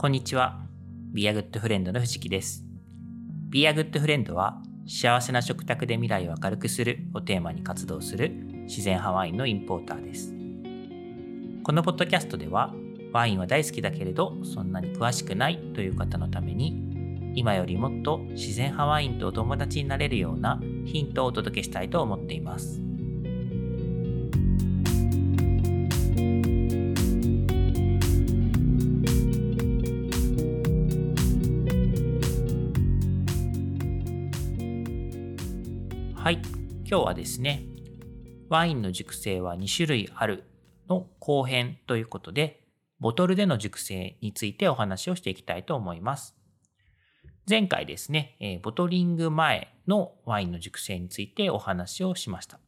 こんにちは。Be a Good Friend の藤木です。Be a Good Friend は幸せな食卓で未来を明るくするをテーマに活動する自然派ワインのインポーターです。このポッドキャストではワインは大好きだけれどそんなに詳しくないという方のために今よりもっと自然派ワインとお友達になれるようなヒントをお届けしたいと思っています。はい、今日はですね、ワインの熟成は2種類あるの後編ということで、ボトルでの熟成についてお話をしていきたいと思います。前回ですね、えボトリング前のワインの熟成についてお話をしました。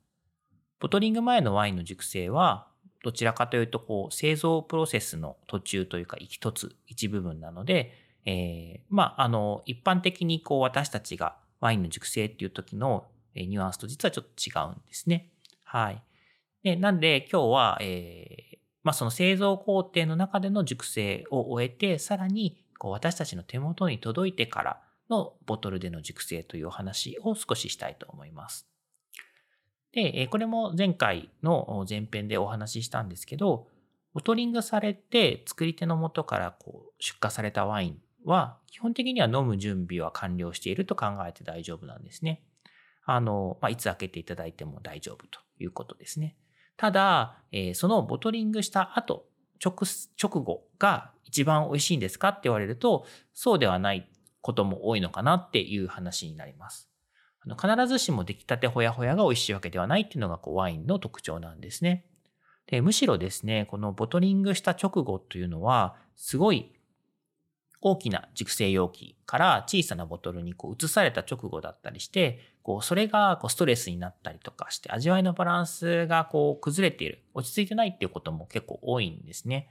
ボトリング前のワインの熟成は、どちらかというと、こう、製造プロセスの途中というか、一つ、一部分なので、えーまあ、あの、一般的にこう、私たちがワインの熟成っていう時のニュアンスと実はちょっと違うんですね。はい。で、なんで今日は、えーまあ、その製造工程の中での熟成を終えて、さらにこう私たちの手元に届いてからのボトルでの熟成というお話を少ししたいと思います。で、これも前回の前編でお話ししたんですけど、ボトリングされて作り手の元からこう出荷されたワインは基本的には飲む準備は完了していると考えて大丈夫なんですね。あの、まあ、いつ開けていただいても大丈夫ということですね。ただ、えーそのボトリングした後、直、直後が一番美味しいんですかって言われると、そうではないことも多いのかなっていう話になります。あの必ずしも出来たてほやほやが美味しいわけではないっていうのがこうワインの特徴なんですね。で、むしろですね、このボトリングした直後というのは、すごい大きな熟成容器から小さなボトルにこう移された直後だったりして、こうそれがこうストレスになったりとかして、味わいのバランスがこう崩れている、落ち着いてないっていうことも結構多いんですね。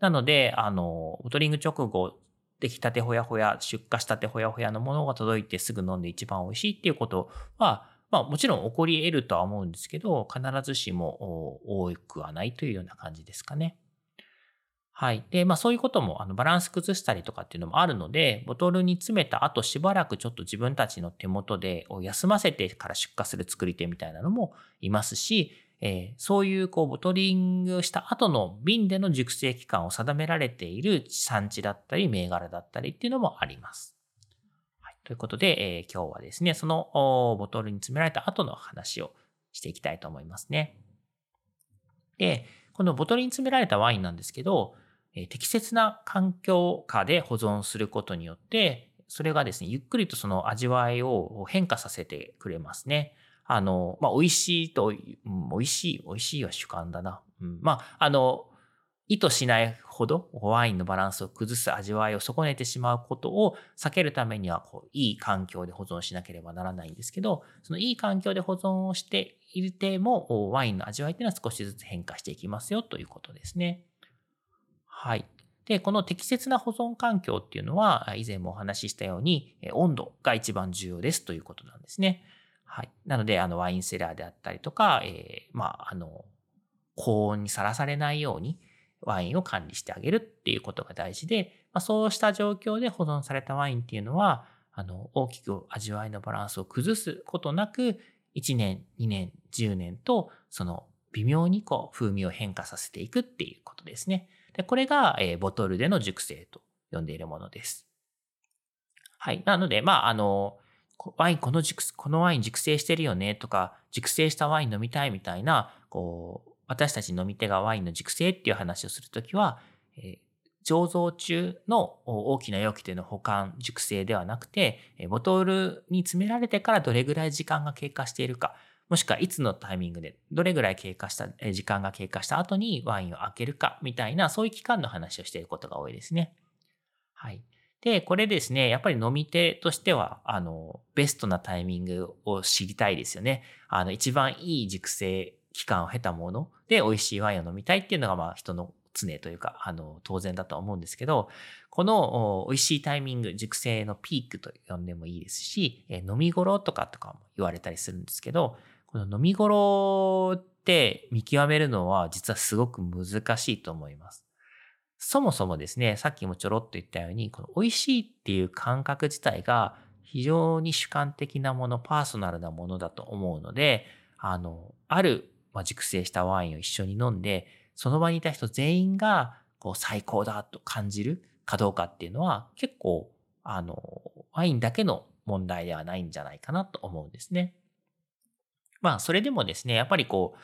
なので、あの、ボトリング直後、出来たてほやほや、出荷したてほやほやのものが届いてすぐ飲んで一番美味しいっていうことは、まあもちろん起こり得るとは思うんですけど、必ずしも多くはないというような感じですかね。はい。で、まあそういうことも、あの、バランス崩したりとかっていうのもあるので、ボトルに詰めた後しばらくちょっと自分たちの手元で休ませてから出荷する作り手みたいなのもいますし、えーそういうこうボトリングした後の瓶での熟成期間を定められている産地だったり銘柄だったりっていうのもあります。はい、ということで、えー今日はですね、そのボトルに詰められた後の話をしていきたいと思いますね。で、このボトルに詰められたワインなんですけど、え適切な環境下で保存することによって、それがですね、ゆっくりとその味わいを変化させてくれますね。あの、まあ、美味しいと、うん美味しい、美味しいは主観だな。うん、まあ、あの、意図しないほどワインのバランスを崩す味わいを損ねてしまうことを避けるためにはこういい環境で保存しなければならないんですけどそのいい環境で保存をしているてもワインの味わいっていうのは少しずつ変化していきますよということですね。はい。で、この適切な保存環境っていうのは、以前もお話ししたように、温度が一番重要ですということなんですね。はい。なので、あの、ワインセラーであったりとか、えーまあ、あの、高温にさらされないように、ワインを管理してあげるっていうことが大事で、まあ、そうした状況で保存されたワインっていうのは、あの、大きく味わいのバランスを崩すことなく、1年、2年、10年と、その、微妙にこう、風味を変化させていくっていうことですね。で、これが、えボトルでの熟成と呼んでいるものです。はい。なので、まあ、あの、ワイン、この熟、このワイン熟成してるよねとか、熟成したワイン飲みたいみたいな、こう、私たち飲み手がワインの熟成っていう話をするときは、え醸造中の大きな容器での保管、熟成ではなくて、ボトルに詰められてからどれぐらい時間が経過しているか、もしくはいつのタイミングでどれぐらい経過した、時間が経過した後にワインを開けるかみたいな、そういう期間の話をしていることが多いですね。はい。で、これですね、やっぱり飲み手としては、あの、ベストなタイミングを知りたいですよね。あの、一番いい熟成期間を経たもので美味しいワインを飲みたいっていうのが、まあ、人の常というか、あの、当然だと思うんですけど、この美味しいタイミング、熟成のピークと呼んでもいいですし、飲み頃とかとかも言われたりするんですけど、この飲み頃って見極めるのは実はすごく難しいと思います。そもそもですね、さっきもちょろっと言ったように、この美味しいっていう感覚自体が非常に主観的なもの、パーソナルなものだと思うので、あの、ある、まあ、熟成したワインを一緒に飲んで、その場にいた人全員がこう最高だと感じるかどうかっていうのは結構、あの、ワインだけの問題ではないんじゃないかなと思うんですね。まあ、それでもですね、やっぱりこう、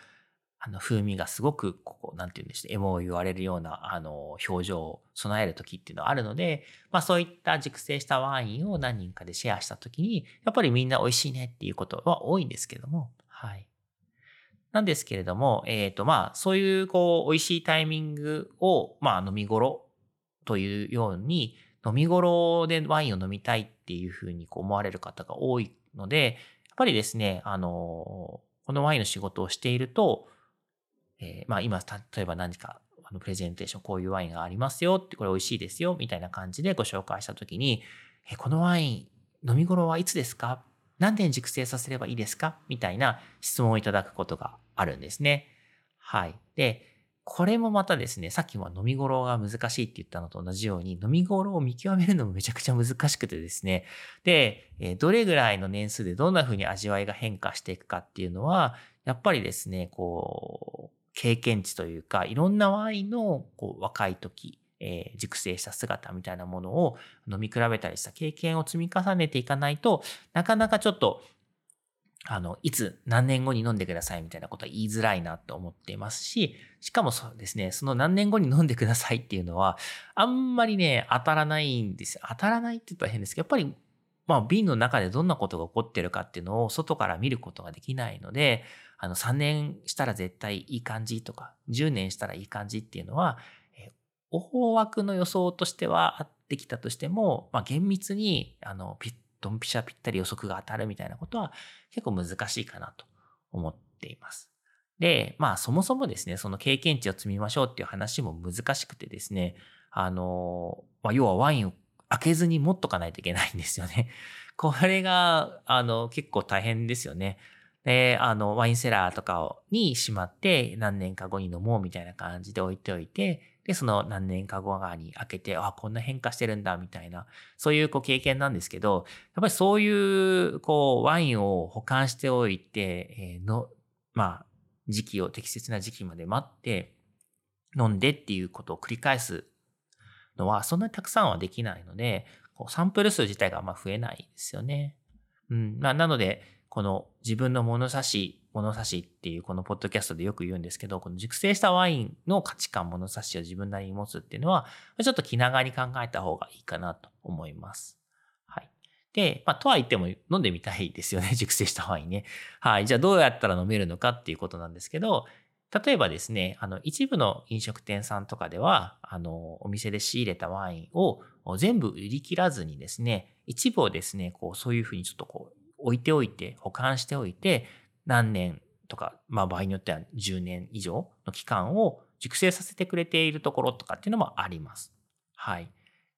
あの、風味がすごく、こう、なんて言うんでしょう、エモを言われるような、あの、表情を備える時っていうのはあるので、まあ、そういった熟成したワインを何人かでシェアした時に、やっぱりみんな美味しいねっていうことは多いんですけども、はい。なんですけれども、えっ、ー、と、まあ、そういう、こう、美味しいタイミングを、まあ、飲み頃というように、飲み頃でワインを飲みたいっていうふうに思われる方が多いので、ぱりですね、あの、このワインの仕事をしていると、えー、まあ今、例えば何か、あの、プレゼンテーション、こういうワインがありますよって、これ美味しいですよ、みたいな感じでご紹介したときに、えー、このワイン、飲み頃はいつですか？何年熟成させればいいですか？みたいな質問をいただくことがあるんですね。はい。で、これもまたですね、さっきも飲み頃が難しいって言ったのと同じように、飲み頃を見極めるのもめちゃくちゃ難しくてですね、で、どれぐらいの年数でどんな風に味わいが変化していくかっていうのは、やっぱりですね、こう、経験値というか、いろんなワインのこう若い時、えー、熟成した姿みたいなものを飲み比べたりした経験を積み重ねていかないとなかなかちょっとあの、いつ何年後に飲んでくださいみたいなことは言いづらいなと思っていますし、しかもそうですね、その何年後に飲んでくださいっていうのは、あんまりね、当たらないんですよ。当たらないって言ったら変ですけど、やっぱり、まあ、瓶の中でどんなことが起こってるかっていうのを外から見ることができないので、あの、3年したら絶対いい感じとか、10年したらいい感じっていうのは、え大枠の予想としてはあってきたとしても、まあ、厳密に、あの、ピッドンピシャぴったり予測が当たるみたいなことは結構難しいかなと思っています。で、まあそもそもですね、その経験値を積みましょうっていう話も難しくてですね、あの、まあ、要はワインを開けずに持っとかないといけないんですよね。これが、あの、結構大変ですよね。で、あの、ワインセラーとかにしまって何年か後に飲もうみたいな感じで置いておいて、で、その何年か後に開けて、あ、こんな変化してるんだ、みたいな、そういうこう経験なんですけど、やっぱりそういう、こう、ワインを保管しておいて、えー、の、まあ、時期を、適切な時期まで待って、飲んでっていうことを繰り返すのは、そんなにたくさんはできないので、こうサンプル数自体があんま増えないですよね。うん。まあ、なので、この自分の物差し物差しっていうこのポッドキャストでよく言うんですけど、この熟成したワインの価値観、物差しを自分なりに持つっていうのは、ちょっと気長に考えた方がいいかなと思います。はい。で、まあ、とは言っても飲んでみたいですよね、熟成したワインね。はい。じゃあどうやったら飲めるのかっていうことなんですけど、例えばですね、あの、一部の飲食店さんとかでは、あの、お店で仕入れたワインを全部売り切らずにですね、一部をですね、こう、そういうふうにちょっとこう、置いておいて、保管しておいて、何年とか、まあ場合によっては10年以上の期間を熟成させてくれているところとかっていうのもあります。はい。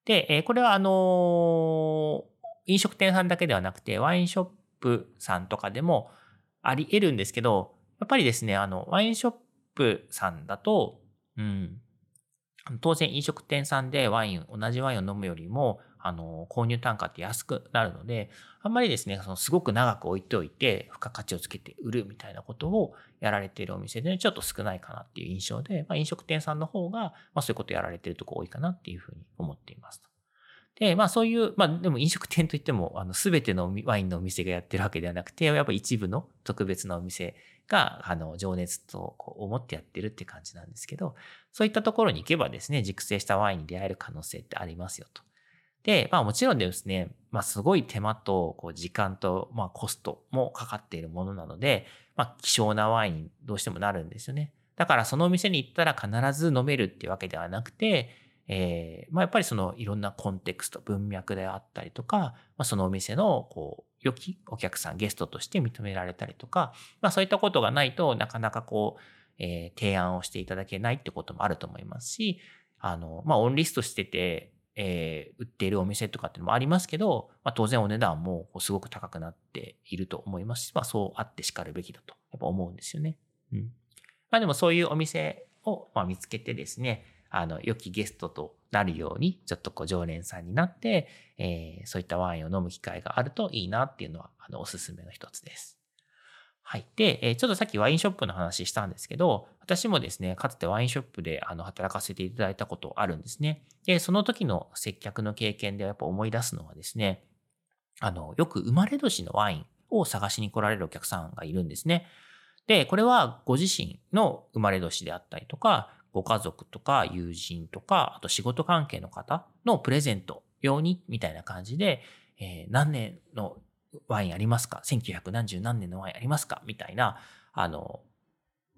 で、えこれはあの飲食店さんだけではなくて、ワインショップさんとかでもあり得るんですけど、やっぱりですね、あの、ワインショップさんだと、うん、当然飲食店さんでワイン、同じワインを飲むよりも、あの、購入単価って安くなるので、あんまりですね、そのすごく長く置いておいて、付加価値をつけて売るみたいなことをやられているお店で、ねちょっと少ないかなっていう印象で、まあ、飲食店さんの方が、まあ、そういうことやられているとこ多いかなっていうふうに思っています。で、まあそういう、まあでも飲食店といっても、あの、すべてのワインのお店がやってるわけではなくて、やっぱ一部の特別なお店が、あの、情熱とこう思ってやってるって感じなんですけど、そういったところに行けばですね、熟成したワインに出会える可能性ってありますよと。で、まあもちろんですね、まあすごい手間とこう時間とまあコストもかかっているものなので、まあ希少なワインどうしてもなるんですよね。だからそのお店に行ったら必ず飲めるっていうわけではなくて、えー、まあやっぱりそのいろんなコンテクスト、文脈であったりとか、まあ、そのお店のこう良きお客さん、ゲストとして認められたりとか、まあそういったことがないとなかなかこう、えー、提案をしていただけないってこともあると思いますし、あの、まあオンリストしてて、えー、売っているお店とかっていうのもありますけど、まあ、当然お値段もすごく高くなっていると思いますし、まあ、そうあってしかるべきだとやっぱ思うんですよね。うん。まあでもそういうお店を、まあ、見つけてですね、あの、良きゲストとなるように、ちょっとこう常連さんになって、えー、そういったワインを飲む機会があるといいなっていうのは、あの、おすすめの一つです。はい。で、えちょっとさっきワインショップの話したんですけど、私もですね、かつてワインショップであの働かせていただいたことあるんですね。で、その時の接客の経験でやっぱ思い出すのはですね、あの、よく生まれ年のワインを探しに来られるお客さんがいるんですね。で、これはご自身の生まれ年であったりとか、ご家族とか友人とか、あと仕事関係の方のプレゼント用にみたいな感じで、えー、何年のワインありますか ?1900 何年のワインありますか？みたいな、あの、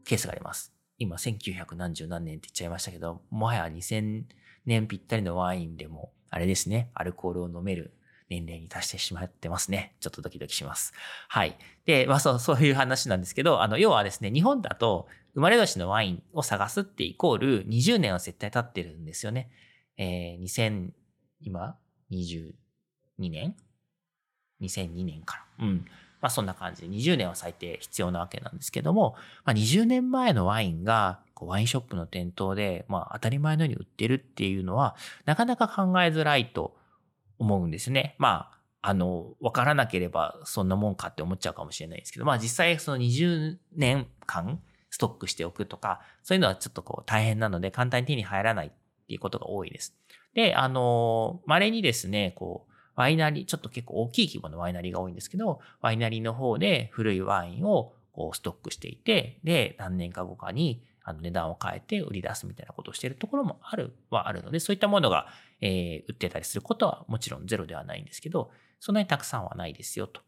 ケースがあります。今、1900何十何年って言っちゃいましたけど、もはや2000年ぴったりのワインでも、あれですね、アルコールを飲める年齢に達してしまってますね。ちょっとドキドキします。はい。で、まあそう、そういう話なんですけど、あの、要はですね、日本だと、生まれ年のワインを探すってイコール20年は絶対経ってるんですよね。えー、2000、今、22年？2002年から。うん。まあそんな感じで20年は最低必要なわけなんですけども、まあ20年前のワインがこうワインショップの店頭で、まあ当たり前のように売ってるっていうのは、なかなか考えづらいと思うんですね。まあ、あの、わからなければそんなもんかって思っちゃうかもしれないですけど、まあ実際その20年間ストックしておくとか、そういうのはちょっとこう大変なので簡単に手に入らないっていうことが多いです。で、あの、稀にですね、こう、ワイナリー、ちょっと結構大きい規模のワイナリーが多いんですけど、ワイナリーの方で古いワインをこうストックしていて、で、何年か後かにあの値段を変えて売り出すみたいなことをしているところもあるはあるので、そういったものが、えー、売ってたりすることはもちろんゼロではないんですけど、そんなにたくさんはないですよ、と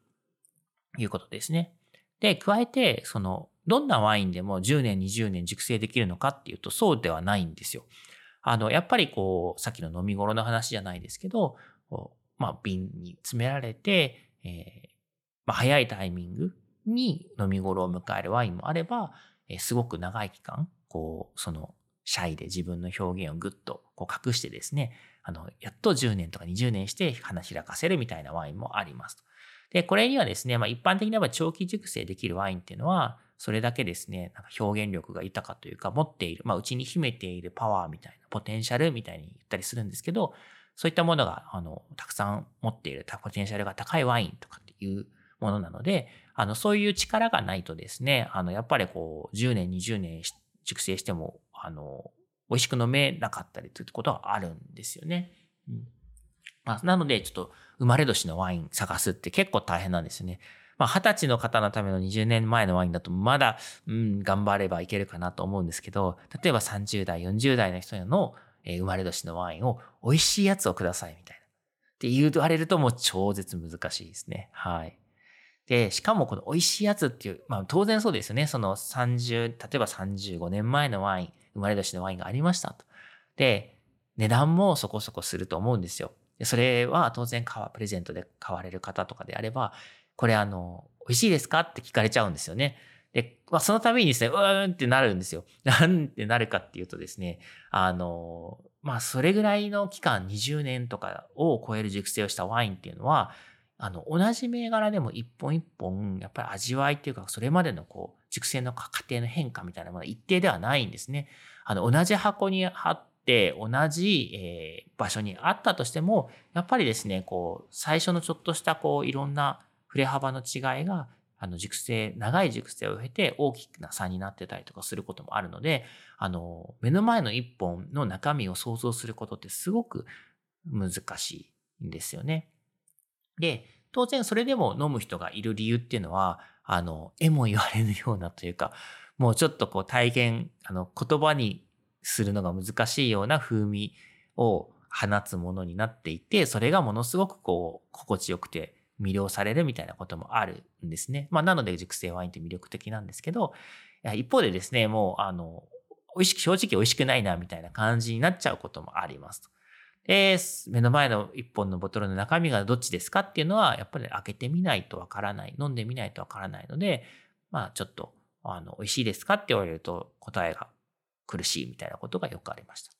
いうことですね。で、加えて、その、どんなワインでも10年、20年熟成できるのかっていうと、そうではないんですよ。あの、やっぱりこう、さっきの飲み頃の話じゃないですけど、まあ、瓶に詰められて、えー、まあ、早いタイミングに飲み頃を迎えるワインもあれば、えー、すごく長い期間、こう、その、シャイで自分の表現をぐっとこう隠してですね、あの、やっと10年とか20年して花開かせるみたいなワインもあります。で、これにはですね、まあ一般的には長期熟成できるワインっていうのは、それだけですね、なんか表現力が豊かというか、持っている、まあうちに秘めているパワーみたいな、ポテンシャルみたいに言ったりするんですけど、そういったものが、あの、たくさん持っているポテンシャルが高いワインとかっていうものなので、あの、そういう力がないとですね、あの、やっぱりこう、10年、20年熟成しても、あの、美味しく飲めなかったりということはあるんですよね。うん。まあ、なので、ちょっと、生まれ年のワイン探すって結構大変なんですよね。まあ、20歳の方のための20年前のワインだと、まだ、うん、頑張ればいけるかなと思うんですけど、例えば30代、40代の人のえ生まれ年のワインを美味しいやつをくださいみたいな。って言われるともう超絶難しいですね。はい。で、しかもこの美味しいやつっていう、まあ当然そうですよね。その30、例えば35年前のワイン、生まれ年のワインがありましたと。で、値段もそこそこすると思うんですよ。でそれは当然買わ、プレゼントで買われる方とかであれば、これあの、美味しいですか？って聞かれちゃうんですよね。で、まあ、そのためにですね、うーんってなるんですよ。なんてなるかっていうとですね、あの、まあ、それぐらいの期間、20年とかを超える熟成をしたワインっていうのは、あの、同じ銘柄でも一本一本、やっぱり味わいっていうか、それまでのこう、熟成の過程の変化みたいなものは一定ではないんですね。あの、同じ箱に貼って、同じ、えー、場所にあったとしても、やっぱりですね、こう、最初のちょっとした、こう、いろんな振れ幅の違いが、あの、熟成、長い熟成を経て大きな差になってたりとかすることもあるので、あの、目の前の一本の中身を想像することってすごく難しいんですよね。で、当然それでも飲む人がいる理由っていうのは、あの、絵も言われぬようなというか、もうちょっとこう体験、あの、言葉にするのが難しいような風味を放つものになっていて、それがものすごくこう、心地よくて、魅了されるみたいなこともあるんですね。まあ、なので熟成ワインって魅力的なんですけど、一方でですね、もう、あの、美味しく、正直美味しくないな、みたいな感じになっちゃうこともあります。で、目の前の一本のボトルの中身がどっちですかっていうのは、やっぱり開けてみないとわからない、飲んでみないとわからないので、まあ、ちょっと、あの、美味しいですかって言われると答えが苦しいみたいなことがよくありました。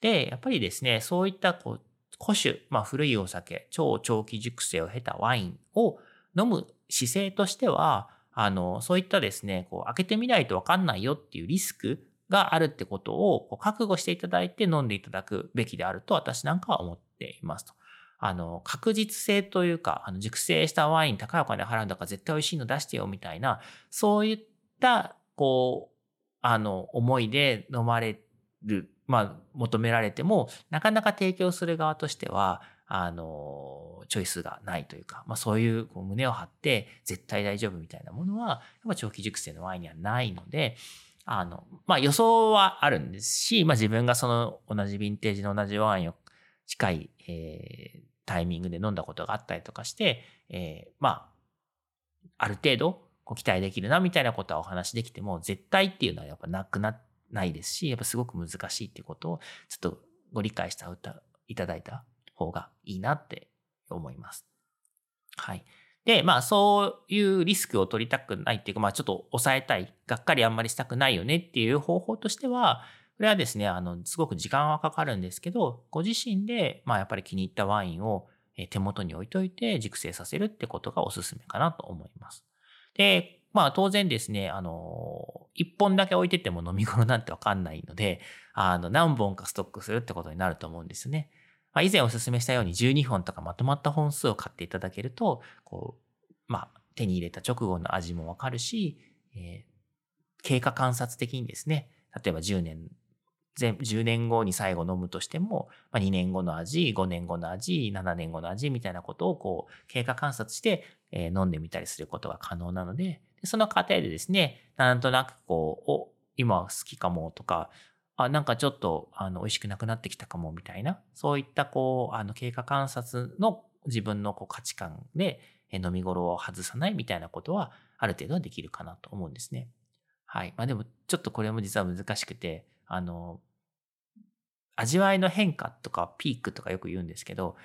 で、やっぱりですね、そういったこう古酒、まあ古いお酒、超長期熟成を経たワインを飲む姿勢としては、あの、そういったですね、こう開けてみないとわかんないよっていうリスクがあるってことをこう覚悟していただいて飲んでいただくべきであると私なんかは思っていますと。あの、確実性というか、あの、熟成したワイン高いお金払うんだから絶対美味しいの出してよみたいな、そういった、こう、あの、思いで飲まれる、まあ、求められても、なかなか提供する側としては、あの、チョイスがないというか、まあそういうこう胸を張って絶対大丈夫みたいなものは、やっぱ長期熟成のワインにはないので、あの、まあ予想はあるんですし、まあ自分がその同じヴィンテージの同じワインを近い、えー、タイミングで飲んだことがあったりとかして、えー、まあ、ある程度こう期待できるなみたいなことはお話できても、絶対っていうのはやっぱなくなって、ないですし、やっぱすごく難しいっていうことをちょっとご理解していただいた方がいいなって思います。はい。で、まあそういうリスクを取りたくないっていうか、まあちょっと抑えたい、がっかりあんまりしたくないよねっていう方法としては、これはですね、あの、すごく時間はかかるんですけど、ご自身で、まあやっぱり気に入ったワインを手元に置いといて熟成させるってことがおすすめかなと思います。で、まあ当然ですね、あの、一本だけ置いてても飲み頃なんてわかんないので、あの、何本かストックするってことになると思うんですね。まあ、以前お勧めしたように12本とかまとまった本数を買っていただけると、こう、まあ、手に入れた直後の味もわかるし、えー、経過観察的にですね、例えば10年、10年後に最後飲むとしても、まあ、2年後の味、5年後の味、7年後の味みたいなことをこう、経過観察して、えー、飲んでみたりすることが可能なので、でその過程でですね、なんとなくこう、お、今好きかもとか、あ、なんかちょっと、あの、美味しくなくなってきたかも、みたいな、そういった、こう、あの、経過観察の自分のこう価値観で、飲み頃を外さないみたいなことは、ある程度はできるかなと思うんですね。はい。まあでも、ちょっとこれも実は難しくて、あの、味わいの変化とかピークとかよく言うんですけど、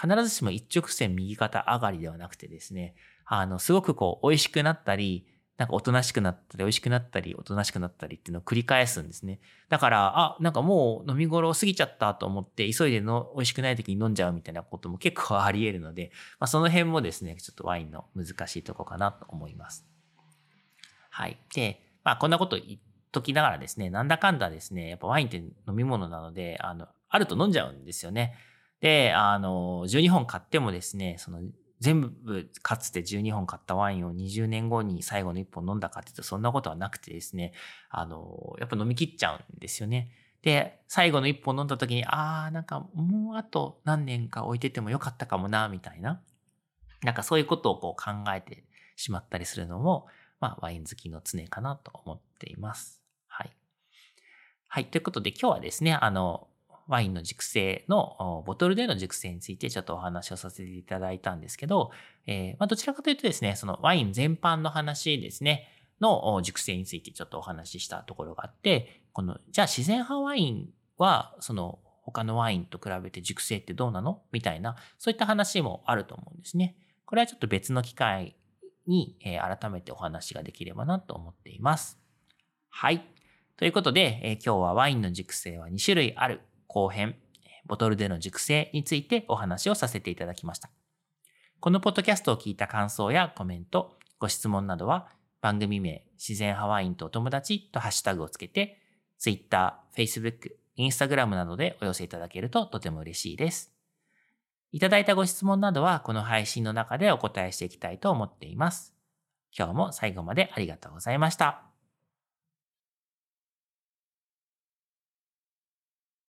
必ずしも一直線右肩上がりではなくてですね、あの、すごくこう、美味しくなったり、なんかおとなしくなったり、美味しくなったり、おとなしくなったりっていうのを繰り返すんですね。だから、あ、なんかもう飲み頃過ぎちゃったと思って、急いでの美味しくない時に飲んじゃうみたいなことも結構あり得るので、まあ、その辺もですね、ちょっとワインの難しいとこかなと思います。はい。で、まあこんなこと言っときながらですね、なんだかんだですね、やっぱワインって飲み物なので、あの、あると飲んじゃうんですよね。で、あの、12本買ってもですね、その全部かつて12本買ったワインを20年後に最後の1本飲んだかっていうとそんなことはなくてですね、あの、やっぱ飲み切っちゃうんですよね。で、最後の1本飲んだ時に、ああ、なんかもうあと何年か置いててもよかったかもな、みたいな。なんかそういうことをこう考えてしまったりするのも、まあワイン好きの常かなと思っています。はい。はい。ということで今日はですね、あの、ワインの熟成のボトルでの熟成についてちょっとお話をさせていただいたんですけど、えー、まあ、どちらかというとですね、そのワイン全般の話ですね、の熟成についてちょっとお話ししたところがあって、この、じゃあ自然派ワインは、その他のワインと比べて熟成ってどうなの？みたいな、そういった話もあると思うんですね。これはちょっと別の機会に、えー、改めてお話ができればなと思っています。はい。ということで、えー、今日はワインの熟成は2種類ある後編、ボトルでの熟成についてお話をさせていただきました。このポッドキャストを聞いた感想やコメント、ご質問などは番組名自然派ワインとお友達とハッシュタグをつけて Twitter、Facebook、Instagram などでお寄せいただけるととても嬉しいです。いただいたご質問などはこの配信の中でお答えしていきたいと思っています。今日も最後までありがとうございました。